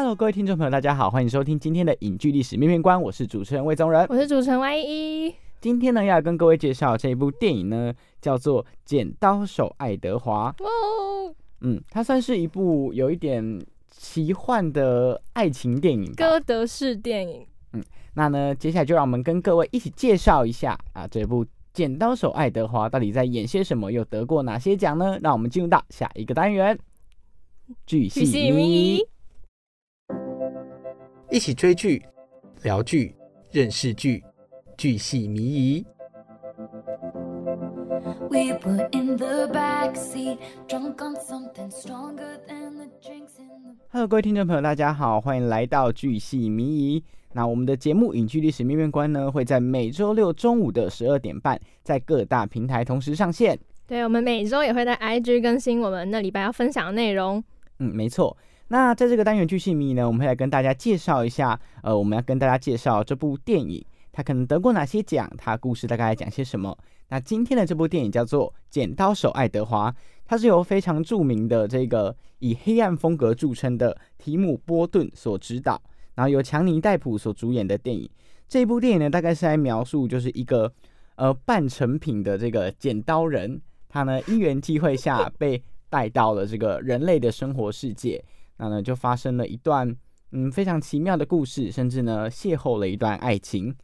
Hello，各位听众朋友，大家好，欢迎收听今天的影剧历史面面观，我是主持人魏宗仁，我是主持人 Y 一。今天呢，要跟各位介绍这一部电影呢，叫做《剪刀手爱德华》。哦，嗯，它算是一部有一点奇幻的爱情电影，歌德式电影。嗯，那呢，接下来就让我们跟各位一起介绍一下啊，这部《剪刀手爱德华》到底在演些什么，又得过哪些奖呢？让我们进入到下一个单元，巨细迷。一起追剧、聊剧、认识剧，剧系迷疑。Hello，各位听众朋友，大家好，欢迎来到剧系迷疑。那我们的节目《影剧历史面面观》呢，会在每周六中午的十二点半，在各大平台同时上线。对，我们每周也会在 IG 更新我们那礼拜要分享的内容。嗯，没错。那在这个单元剧情迷呢，我们会来跟大家介绍一下，呃，我们要跟大家介绍这部电影，它可能得过哪些奖，它故事大概讲些什么。那今天的这部电影叫做《剪刀手爱德华》，它是由非常著名的这个以黑暗风格著称的提姆·波顿所指导，然后由强尼·戴普所主演的电影。这部电影呢，大概是来描述就是一个呃半成品的这个剪刀人，他呢因缘际会下被带到了这个人类的生活世界。那呢，就发生了一段嗯非常奇妙的故事，甚至呢邂逅了一段爱情。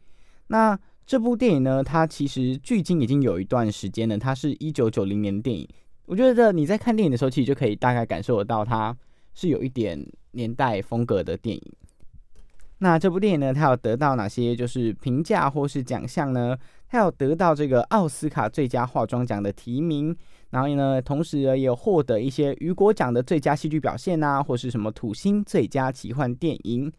那这部电影呢，它其实距今已经有一段时间了，它是一九九零年的电影。我觉得你在看电影的时候，其实就可以大概感受得到，它是有一点年代风格的电影。那这部电影呢，它有得到哪些就是评价或是奖项呢？它有得到这个奥斯卡最佳化妆奖的提名。然后呢，同时呢也获得一些雨果奖的最佳戏剧表现啊，或是什么土星最佳奇幻电影。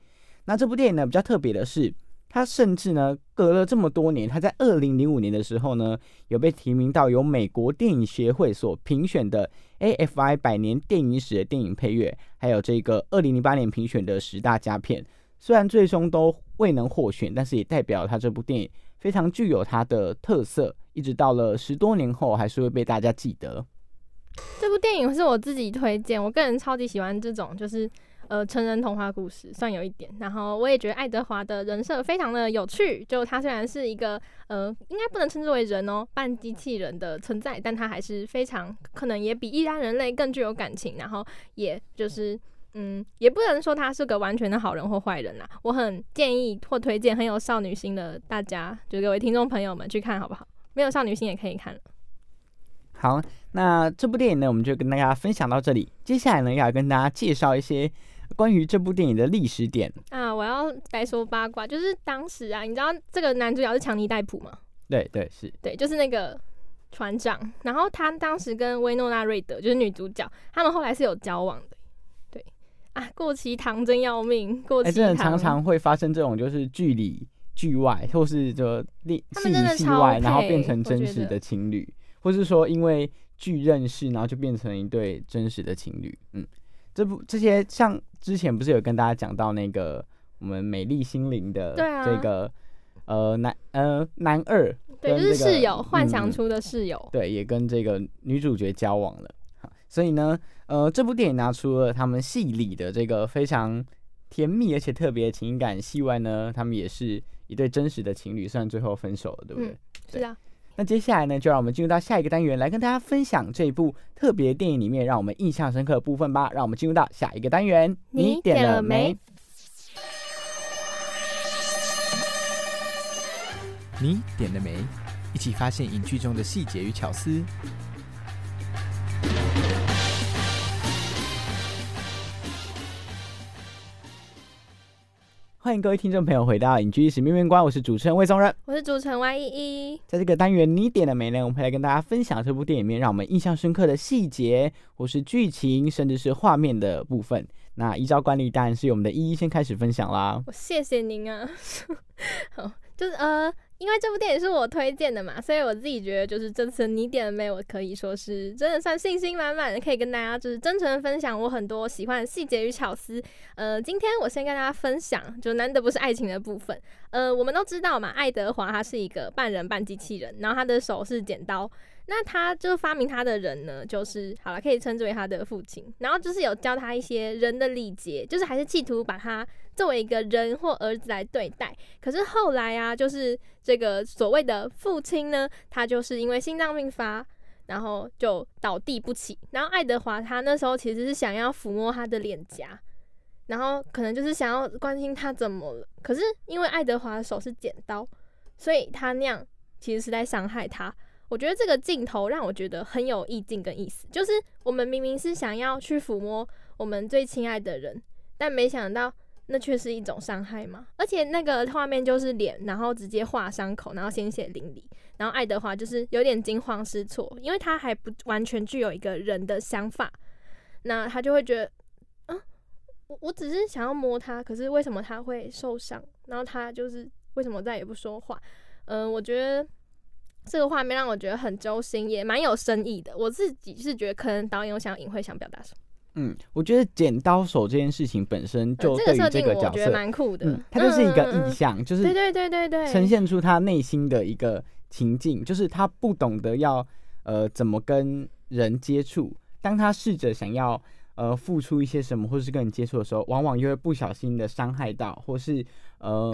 那这部电影呢比较特别的是，它甚至呢隔了这么多年，它在二零零五年的时候呢，有被提名到由美国电影协会所评选的 AFI 百年电影史的电影配乐，还有这个二零零八年评选的十大佳片。虽然最终都未能获选，但是也代表它这部电影非常具有它的特色。一直到了十多年后，还是会被大家记得。这部电影是我自己推荐，我个人超级喜欢这种，就是呃成人童话故事，算有一点。然后我也觉得爱德华的人设非常的有趣，就他虽然是一个呃应该不能称之为人哦，半机器人的存在，但他还是非常可能也比一般人类更具有感情。然后也就是，也不能说他是个完全的好人或坏人啦。我很建议或推荐很有少女心的大家，就各位听众朋友们去看好不好？没有少女心也可以看。好，那这部电影呢，我们就跟大家分享到这里。接下来呢，要跟大家介绍一些关于这部电影的历史点啊。我要该说八卦，就是当时啊，你知道这个男主角是强尼戴普吗？对对是，对，就是那个船长。然后他当时跟薇诺娜瑞德就是女主角，他们后来是有交往的。对啊，过期糖真要命，过期糖真的常常会发生这种就是距离。剧外，或是就戏戏外，然后变成真实的情侣，或是说因为剧认识，然后就变成一对真实的情侣。嗯，这部这些像之前不是有跟大家讲到那个我们美丽心灵的这个呃男呃男二，对，就是室友幻想出的室友，对，也跟这个女主角交往了。所以呢，呃，这部电影拿出了他们戏里的这个非常甜蜜而且特别的情感，戏外呢，他们也是。一对真实的情侣，虽然最后分手了，对不对？是啊。那接下来呢，就让我们进入到下一个单元，来跟大家分享这一部特别电影里面让我们印象深刻的部分吧。让我们进入到下一个单元，你点了没？你点了没？一起发现影剧中的细节与巧思。欢迎各位听众朋友回到影剧史面面观，我是主持人魏宗仁，我是主持人 Y 依依。在这个单元，你点了没呢？我们会来跟大家分享这部电影里面让我们印象深刻的细节，或是剧情，甚至是画面的部分。那依照惯例，当然是由我们的依依先开始分享啦。我谢谢您啊，好，就是呃。因为这部电影是我推荐的嘛，所以我自己觉得就是这次你点的没，我可以说是真的算信心满满的，可以跟大家就是真诚的分享我很多喜欢的细节与巧思。呃，今天我先跟大家分享，就难得不是爱情的部分。呃，我们都知道嘛，爱德华他是一个半人半机器人，然后他的手是剪刀。那他就发明他的人呢，就是好了，可以称之为他的父亲。然后就是有教他一些人的礼节，就是还是企图把他作为一个人或儿子来对待。可是后来啊，就是这个所谓的父亲呢，他就是因为心脏病发，然后就倒地不起。然后爱德华他那时候其实是想要抚摸他的脸颊，然后可能就是想要关心他怎么了。可是因为爱德华的手是剪刀，所以他那样其实是在伤害他。我觉得这个镜头让我觉得很有意境跟意思，就是我们明明是想要去抚摸我们最亲爱的人，但没想到那却是一种伤害嘛。而且那个画面就是脸，然后直接划伤口，然后鲜血淋漓，然后爱德华就是有点惊慌失措，因为他还不完全具有一个人的想法，那他就会觉得，啊，我我只是想要摸他，可是为什么他会受伤？然后他就是为什么再也不说话？嗯，我觉得。这个画面让我觉得很揪心，也蛮有深意的。我自己是觉得，可能导演有想隐晦想表达什么。嗯，我觉得剪刀手这件事情本身就对于这个角色蛮酷的。它就是一个意象，就是对对对对对，呈现出他内心的一个情境，就是他不懂得要呃怎么跟人接触，当他试着想要。呃，付出一些什么，或者是跟你接触的时候，往往又会不小心的伤害到，或是呃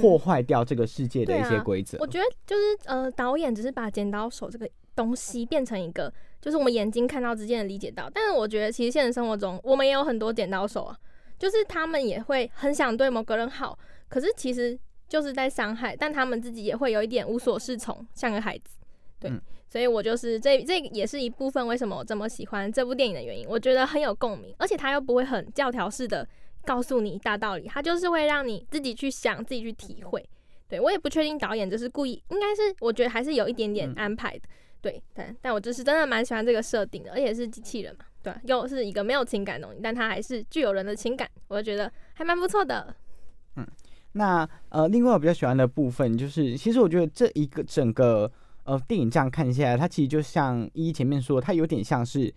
破坏掉这个世界的一些规则。我觉得就是呃，导演只是把剪刀手这个东西变成一个，就是我们眼睛看到之间的理解到。但是我觉得其实现实生活中，我们也有很多剪刀手啊，就是他们也会很想对某个人好，可是其实就是在伤害，但他们自己也会有一点无所适从，像个孩子。对。所以我就是这这也是一部分为什么我这么喜欢这部电影的原因。我觉得很有共鸣，而且他又不会很教条式的告诉你大道理，他就是会让你自己去想，自己去体会。对我也不确定导演就是故意，应该是我觉得还是有一点点安排的。对，但但我就是真的蛮喜欢这个设定的，而且是机器人嘛，对，又是一个没有情感的东西，但它还是具有人的情感，我就觉得还蛮不错的。嗯，那呃，另外我比较喜欢的部分就是，其实我觉得这一个整个。呃，电影这样看下来，它其实就像一前面说，它有点像是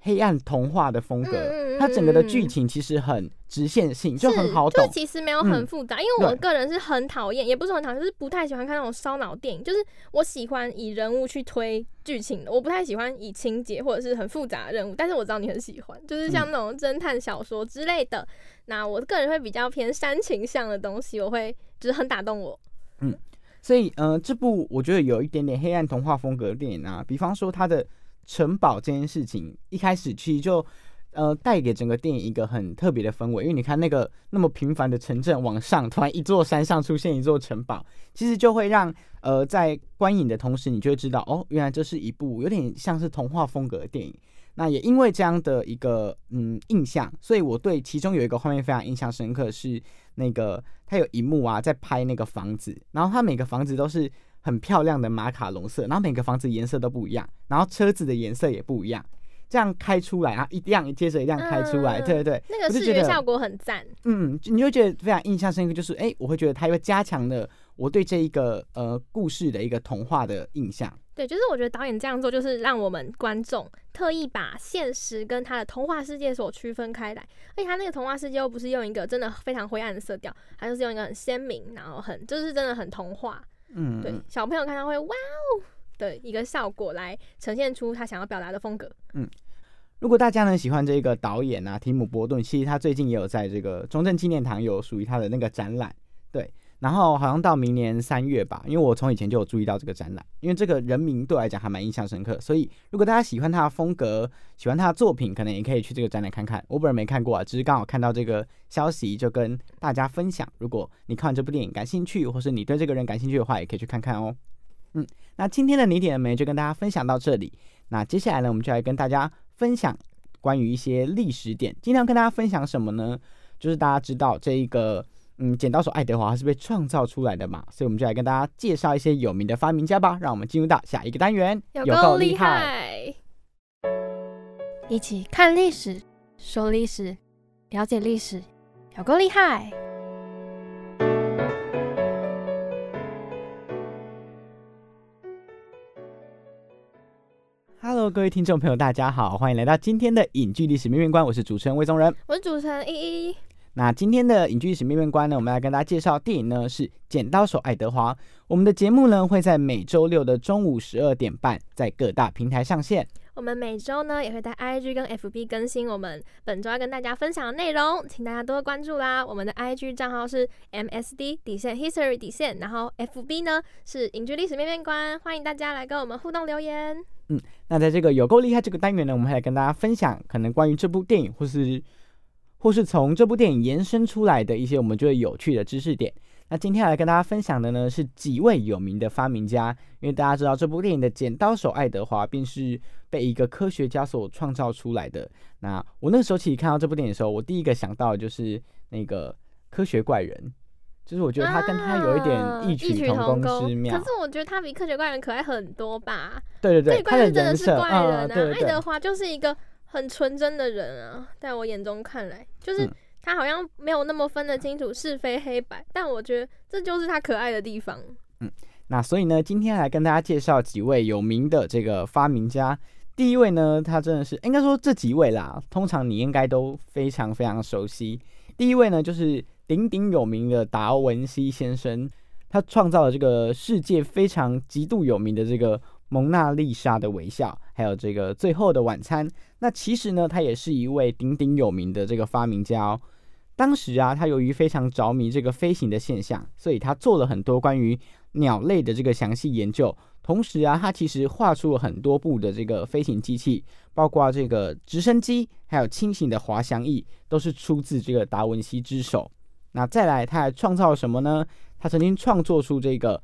黑暗童话的风格。它整个的剧情其实很直线性，就很好懂。就其实没有很复杂，因为我个人是很讨厌，也不是很讨厌，就是不太喜欢看那种烧脑电影。就是我喜欢以人物去推剧情的，我不太喜欢以情节或者是很复杂的任务。但是我知道你很喜欢，就是像那种侦探小说之类的。那我个人会比较偏煽情向的东西，我会就是很打动我。嗯。所以，呃，这部我觉得有一点点黑暗童话风格的电影啊，比方说它的城堡这件事情，一开始其实就，呃，带给整个电影一个很特别的氛围。因为你看那个那么平凡的城镇往上，突然一座山上出现一座城堡，其实就会让，呃，在观影的同时，你就会知道，哦，原来这是一部有点像是童话风格的电影。那也因为这样的一个嗯印象，所以我对其中有一个画面非常印象深刻，是那个他有一幕啊，在拍那个房子，然后他每个房子都是很漂亮的马卡龙色，然后每个房子颜色都不一样，然后车子的颜色也不一样，这样开出来啊，一辆接着一辆开出来，对对对，那个视觉效果很赞，嗯，你就觉得非常印象深刻，就是哎，我会觉得它又加强了我对这一个呃故事的一个童话的印象。对，就是我觉得导演这样做，就是让我们观众特意把现实跟他的童话世界所区分开来。而且他那个童话世界又不是用一个真的非常灰暗的色调，他就是用一个很鲜明，然后很就是真的很童话。嗯，对，小朋友看到会哇哦的一个效果来呈现出他想要表达的风格。嗯，如果大家呢喜欢这个导演啊，提姆·伯顿，其实他最近也有在这个中正纪念堂有属于他的那个展览。对。然后好像到明年三月吧，因为我从以前就有注意到这个展览，因为这个人名对我来讲还蛮印象深刻，所以如果大家喜欢他的风格，喜欢他的作品，可能也可以去这个展览看看。我本人没看过啊，只是刚好看到这个消息，就跟大家分享。如果你看完这部电影感兴趣，或是你对这个人感兴趣的话，也可以去看看哦。嗯，那今天的你点了没就跟大家分享到这里。那接下来呢，我们就来跟大家分享关于一些历史点。今天要跟大家分享什么呢？就是大家知道这一个。嗯，剪刀手爱德华是被创造出来的嘛，所以我们就来跟大家介绍一些有名的发明家吧。让我们进入到下一个单元，有够厉害！一起看历史，说历史，了解历史，有够厉害！Hello，各位听众朋友，大家好，欢迎来到今天的影剧历史面面观，我是主持人魏宗仁，我是主持人依依。那今天的影剧史面面观呢，我们来跟大家介绍电影呢是《剪刀手爱德华》。我们的节目呢会在每周六的中午十二点半在各大平台上线。我们每周呢也会在 IG 跟 FB 更新我们本周要跟大家分享的内容，请大家多多关注啦。我们的 IG 账号是 MSD 底线 History 底线，然后 FB 呢是影剧历史面面观，欢迎大家来跟我们互动留言。嗯，那在这个有够厉害这个单元呢，我们还来跟大家分享可能关于这部电影或是。或是从这部电影延伸出来的一些我们觉得有趣的知识点。那今天来跟大家分享的呢是几位有名的发明家，因为大家知道这部电影的剪刀手爱德华便是被一个科学家所创造出来的。那我那个时候其实看到这部电影的时候，我第一个想到的就是那个科学怪人，就是我觉得他跟他有一点异曲同工之妙。可是我觉得他比科学怪人可爱很多吧？对对对，怪人真的是怪人啊！爱德华就是一个。很纯真的人啊，在我眼中看来，就是他好像没有那么分得清楚是非黑白，但我觉得这就是他可爱的地方。嗯，那所以呢，今天来跟大家介绍几位有名的这个发明家。第一位呢，他真的是应该说这几位啦，通常你应该都非常非常熟悉。第一位呢，就是鼎鼎有名的达文西先生，他创造了这个世界非常极度有名的这个。蒙娜丽莎的微笑，还有这个最后的晚餐。那其实呢，他也是一位鼎鼎有名的这个发明家哦。当时啊，他由于非常着迷这个飞行的现象，所以他做了很多关于鸟类的这个详细研究。同时啊，他其实画出了很多部的这个飞行机器，包括这个直升机，还有轻型的滑翔翼，都是出自这个达文西之手。那再来，他还创造了什么呢？他曾经创作出这个。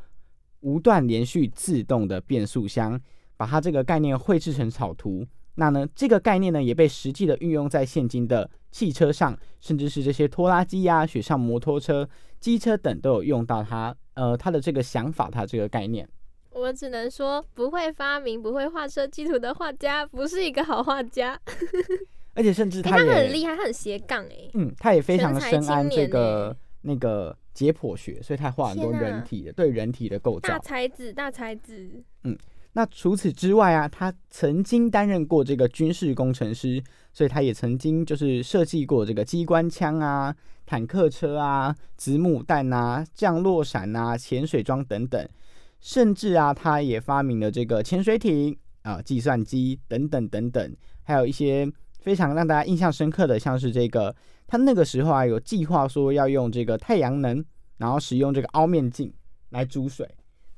无段连续自动的变速箱，把它这个概念绘制成草图。那呢，这个概念呢，也被实际的运用在现今的汽车上，甚至是这些拖拉机呀、雪上摩托车、机车等都有用到它。呃，它的这个想法，它这个概念。我只能说，不会发明、不会画设计图的画家，不是一个好画家。而且，甚至他很厉害，他很斜杠哎。嗯，他也非常深谙这个那个。解剖学，所以他画很多人体的，对人体的构造。大才子，大才子。嗯，那除此之外啊，他曾经担任过这个军事工程师，所以他也曾经就是设计过这个机关枪啊、坦克车啊、子母弹啊、降落伞啊、潜水装等等，甚至啊，他也发明了这个潜水艇啊、计算机等等等等，还有一些非常让大家印象深刻的，像是这个。他那个时候啊，有计划说要用这个太阳能，然后使用这个凹面镜来煮水。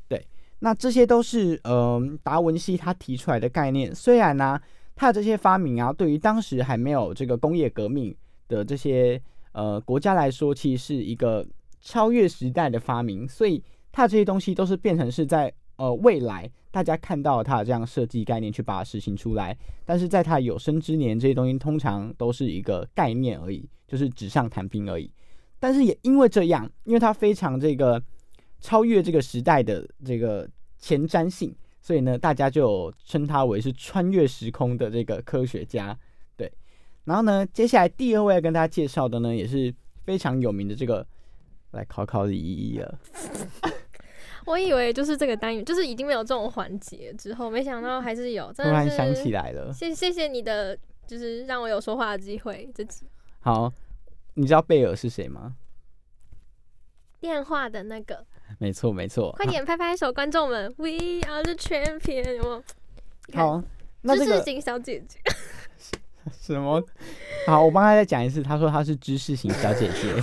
对，那这些都是呃达文西他提出来的概念。虽然呢，他的这些发明啊，对于当时还没有这个工业革命的这些呃国家来说，其实是一个超越时代的发明。所以，他这些东西都是变成是在。呃，未来大家看到他的这样设计概念，去把它实行出来，但是在他有生之年，这些东西通常都是一个概念而已，就是纸上谈兵而已。但是也因为这样，因为他非常这个超越这个时代的这个前瞻性，所以呢，大家就称他为是穿越时空的这个科学家。对，然后呢，接下来第二位要跟大家介绍的呢，也是非常有名的这个，来考考李依依了。我以为就是这个单元，就是已经没有这种环节之后，没想到还是有。突然想起来了，谢谢谢你的，就是让我有说话的机会。这次好，你知道贝尔是谁吗？电话的那个。没错没错，快点拍拍手，观众们，We are the champion！有好，那知识型小姐姐。什么？好，我帮他再讲一次。他说他是知识型小姐姐。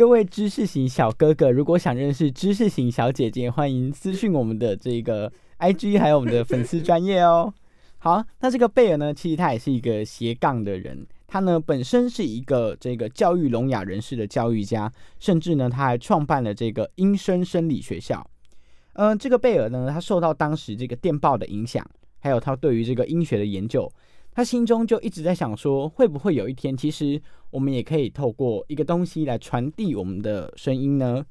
各位知识型小哥哥，如果想认识知识型小姐姐，欢迎私讯我们的这个 IG，还有我们的粉丝专业哦。好，那这个贝尔呢，其实他也是一个斜杠的人，他呢本身是一个这个教育聋哑人士的教育家，甚至呢他还创办了这个音声生理学校。嗯，这个贝尔呢，他受到当时这个电报的影响，还有他对于这个音学的研究，他心中就一直在想说，会不会有一天，其实我们也可以透过一个东西来传递我们的声音呢？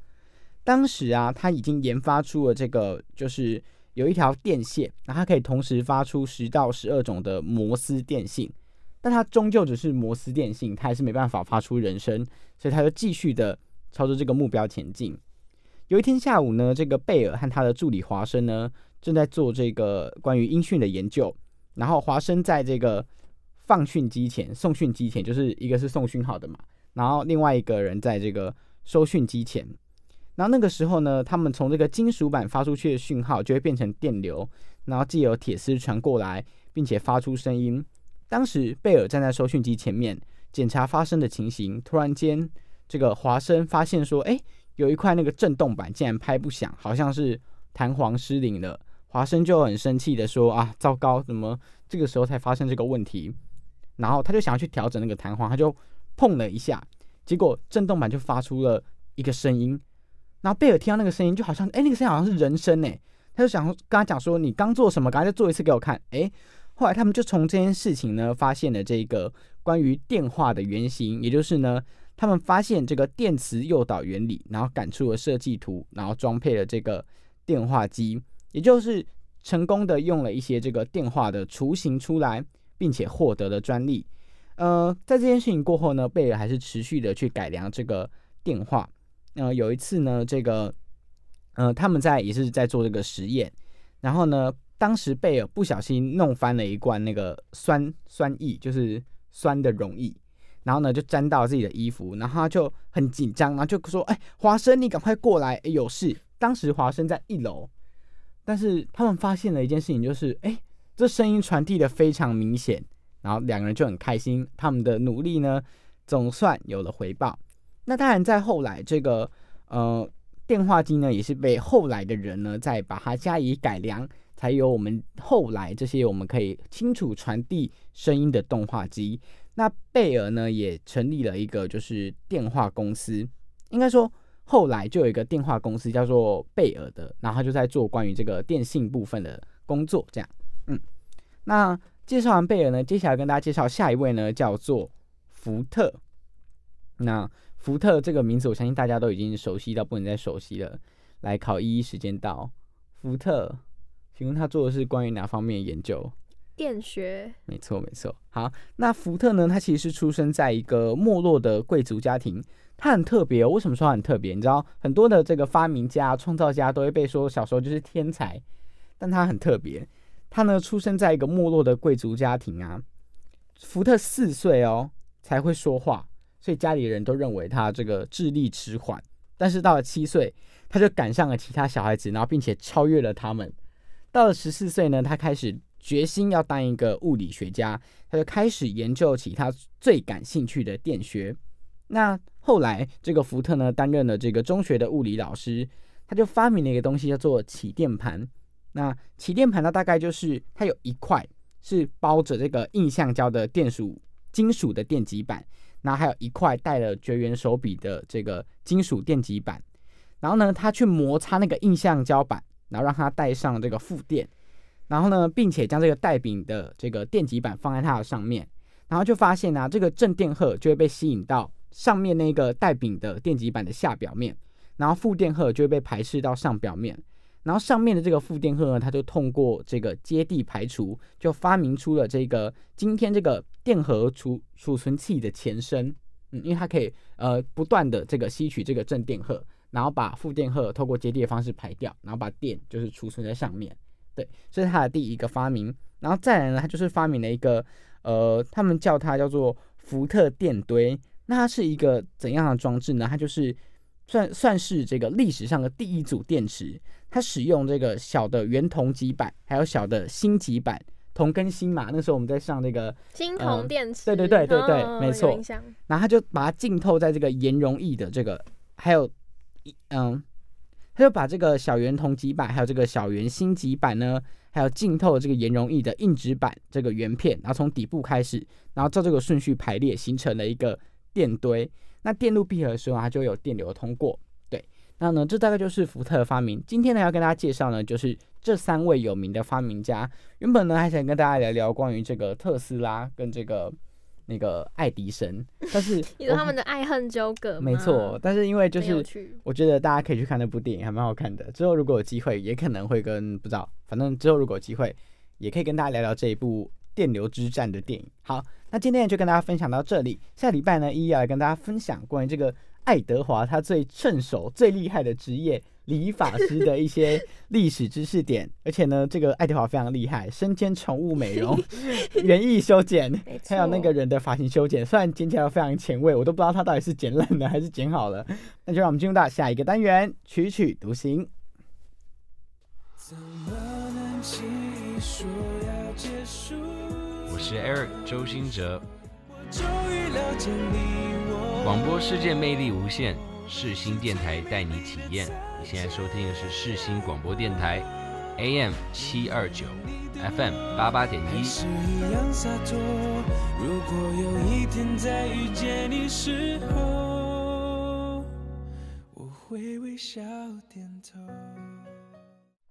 当时啊，他已经研发出了这个，就是有一条电线，那它可以同时发出十到十二种的摩斯电信，但它终究只是摩斯电信，它还是没办法发出人声，所以他就继续的朝着这个目标前进。有一天下午呢，这个贝尔和他的助理华生呢，正在做这个关于音讯的研究。然后华生在这个放讯机前、送讯机前，就是一个是送讯号的嘛，然后另外一个人在这个收讯机前。然后那个时候呢，他们从这个金属板发出去的讯号就会变成电流，然后既有铁丝传过来，并且发出声音。当时贝尔站在收讯机前面检查发生的情形，突然间，这个华生发现说：“哎。”有一块那个震动板竟然拍不响，好像是弹簧失灵了。华生就很生气的说：“啊，糟糕，怎么这个时候才发生这个问题？”然后他就想要去调整那个弹簧，他就碰了一下，结果震动板就发出了一个声音。然后贝尔听到那个声音，就好像哎，那个声音好像是人声哎，他就想跟他讲说：“你刚做什么？赶快再做一次给我看。”哎，后来他们就从这件事情呢，发现了这个关于电话的原型，也就是呢。他们发现这个电磁诱导原理，然后赶出了设计图，然后装配了这个电话机，也就是成功的用了一些这个电话的雏形出来，并且获得了专利。呃，在这件事情过后呢，贝尔还是持续的去改良这个电话。呃，有一次呢，这个呃他们在也是在做这个实验，然后呢，当时贝尔不小心弄翻了一罐那个酸酸液，就是酸的溶液。然后呢，就沾到自己的衣服，然后他就很紧张，然后就说：“哎，华生，你赶快过来，有事。”当时华生在一楼，但是他们发现了一件事情，就是哎，这声音传递的非常明显，然后两个人就很开心，他们的努力呢总算有了回报。那当然，在后来这个呃电话机呢，也是被后来的人呢再把它加以改良，才有我们后来这些我们可以清楚传递声音的动画机。那贝尔呢，也成立了一个就是电话公司，应该说后来就有一个电话公司叫做贝尔的，然后就在做关于这个电信部分的工作，这样，嗯，那介绍完贝尔呢，接下来跟大家介绍下一位呢，叫做福特。那福特这个名字，我相信大家都已经熟悉到不能再熟悉了。来考一一时间到，福特，请问他做的是关于哪方面研究？电学，没错没错。好，那福特呢？他其实是出生在一个没落的贵族家庭，他很特别。为什么说他很特别？你知道，很多的这个发明家、创造家都会被说小时候就是天才，但他很特别。他呢，出生在一个没落的贵族家庭啊。福特四岁哦才会说话，所以家里人都认为他这个智力迟缓。但是到了七岁，他就赶上了其他小孩子，然后并且超越了他们。到了十四岁呢，他开始。决心要当一个物理学家，他就开始研究起他最感兴趣的电学。那后来，这个福特呢担任了这个中学的物理老师，他就发明了一个东西叫做起电盘。那起电盘呢，大概就是它有一块是包着这个硬橡胶的电属金属的电极板，然后还有一块带了绝缘手柄的这个金属电极板。然后呢，他去摩擦那个硬橡胶板，然后让它带上这个负电。然后呢，并且将这个带柄的这个电极板放在它的上面，然后就发现呢，这个正电荷就会被吸引到上面那个带柄的电极板的下表面，然后负电荷就会被排斥到上表面，然后上面的这个负电荷呢，它就通过这个接地排除，就发明出了这个今天这个电荷储储存器的前身，嗯，因为它可以呃不断的这个吸取这个正电荷，然后把负电荷透过接地的方式排掉，然后把电就是储存在上面。对，这是他的第一个发明，然后再来呢，他就是发明了一个，呃，他们叫它叫做福特电堆。那它是一个怎样的装置呢？它就是算算是这个历史上的第一组电池。它使用这个小的圆铜极板，还有小的锌极板，铜跟锌嘛。那时候我们在上那个锌铜电池，对对对对对，没错。然后他就把它浸透在这个盐溶液的这个还有一嗯，他就把这个小圆铜极板，还有这个小圆锌极板呢，还有浸透这个岩溶液的硬纸板这个圆片，然后从底部开始，然后照这个顺序排列，形成了一个电堆。那电路闭合的时候，它就有电流通过。对，那呢，这大概就是福特的发明。今天呢，要跟大家介绍呢，就是这三位有名的发明家。原本呢，还想跟大家聊聊关于这个特斯拉跟这个那个爱迪生，但是 你说他们的爱恨纠葛，没错。但是因为就是我觉得大家可以去看那部电影，还蛮好看的。之后如果有机会，也可能会跟不知道，反正之后如果有机会，也可以跟大家聊聊这一部电流之战的电影。好。那今天就跟大家分享到这里，下礼拜呢，一一来跟大家分享关于这个爱德华他最趁手、最厉害的职业理发师的一些历史知识点。而且呢，这个爱德华非常厉害，身兼宠物美容、园艺修剪，还有那个人的发型修剪。虽然剪起来非常前卫，我都不知道他到底是剪烂了还是剪好了。那就让我们进入到下一个单元，曲曲独行。我是 Eric 周兴哲。广播世界魅力无限，世新电台带你体验。你现在收听的是世新广播电台，AM 七二九，FM 八八点一。如果有一天再遇见你时候，我会微笑点头。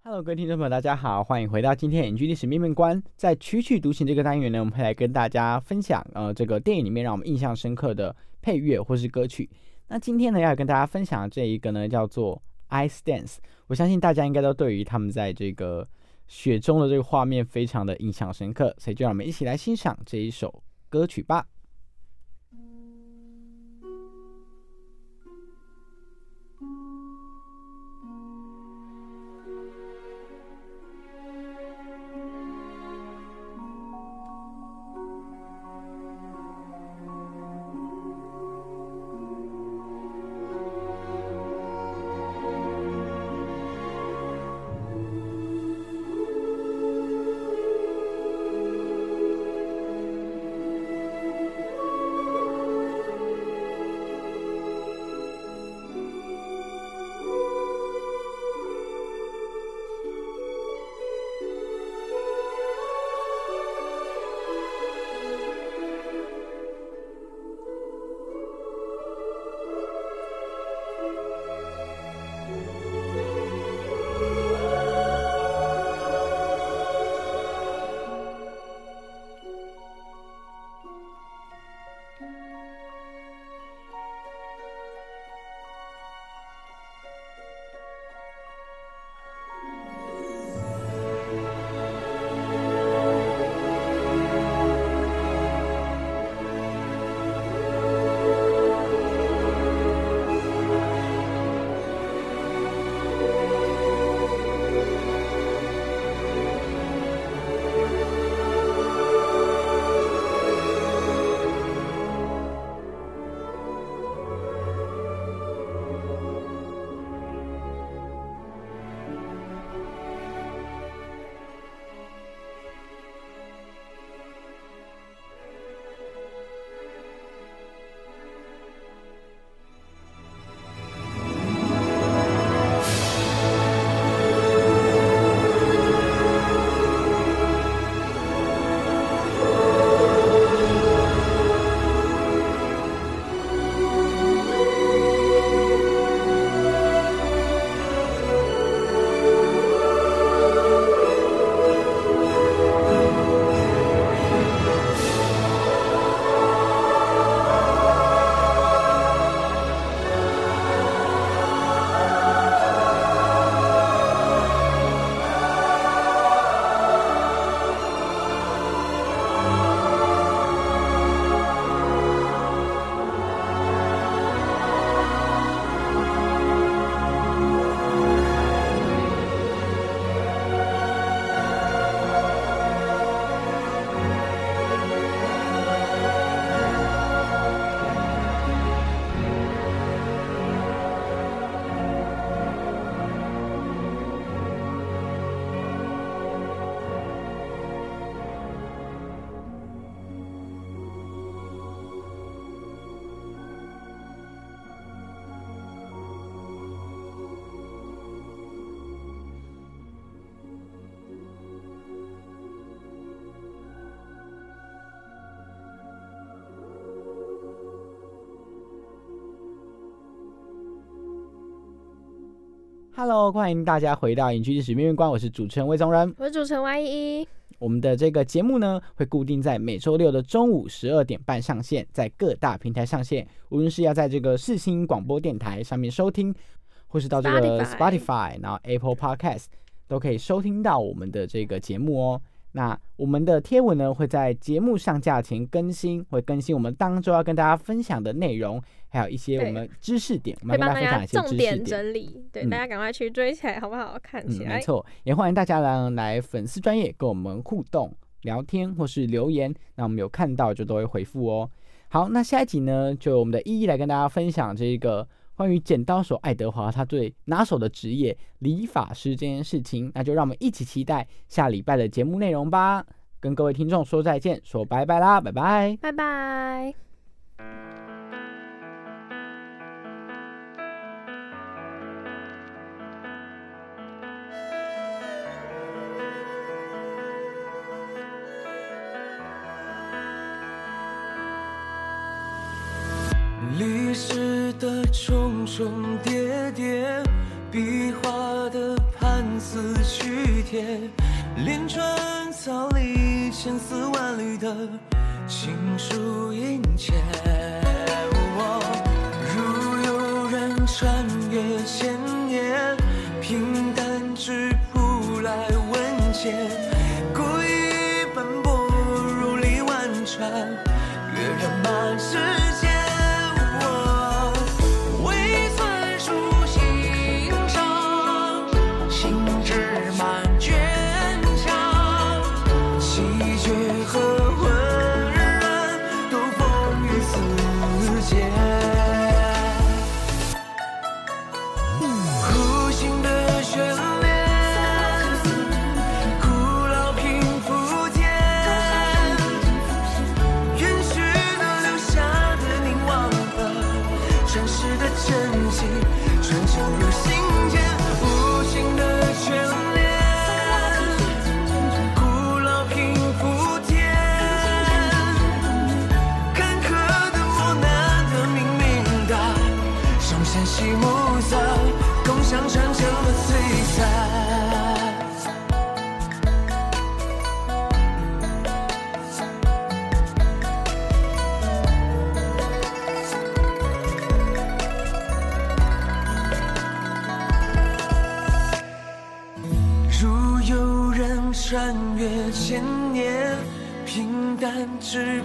Hello，各位听众朋友，大家好，欢迎回到今天影剧历史面面观。在曲曲独行这个单元呢，我们会来跟大家分享，呃，这个电影里面让我们印象深刻的配乐或是歌曲。那今天呢，要跟大家分享这一个呢，叫做《I Stance，》。我相信大家应该都对于他们在这个雪中的这个画面非常的印象深刻，所以就让我们一起来欣赏这一首歌曲吧。Hello，欢迎大家回到影剧历史面面观，我是主持人魏宗仁。我是主持人 Y 一，我们的这个节目呢，会固定在每周六的中午十二点半上线，在各大平台上线。无论是要在这个世新广播电台上面收听，或是到这个 Spotify Spotify，然后 Apple Podcast 都可以收听到我们的这个节目哦。那我们的贴文呢，会在节目上架前更新，会更新我们当周要跟大家分享的内容，还有一些我们知识点，我们会帮大家要跟大家分享一些重点知识点。整理，对，嗯大家赶快去追起来，好不好？看嗯，起来。没错，也欢迎大家来来粉丝专业跟我们互动、聊天或是留言，那我们有看到就都会回复哦。好，那下一集呢，就我们的一一来跟大家分享这个关于剪刀手爱德华他最拿手的职业理发师这件事情，那就让我们一起期待下礼拜的节目内容吧。跟各位听众说再见，说拜拜啦，拜拜。拜拜。重叠叠，壁画的盘丝曲帖，连川草里千丝万缕的情书殷切。如有人穿越千年，平淡质朴来问笺，真迹，传承入心是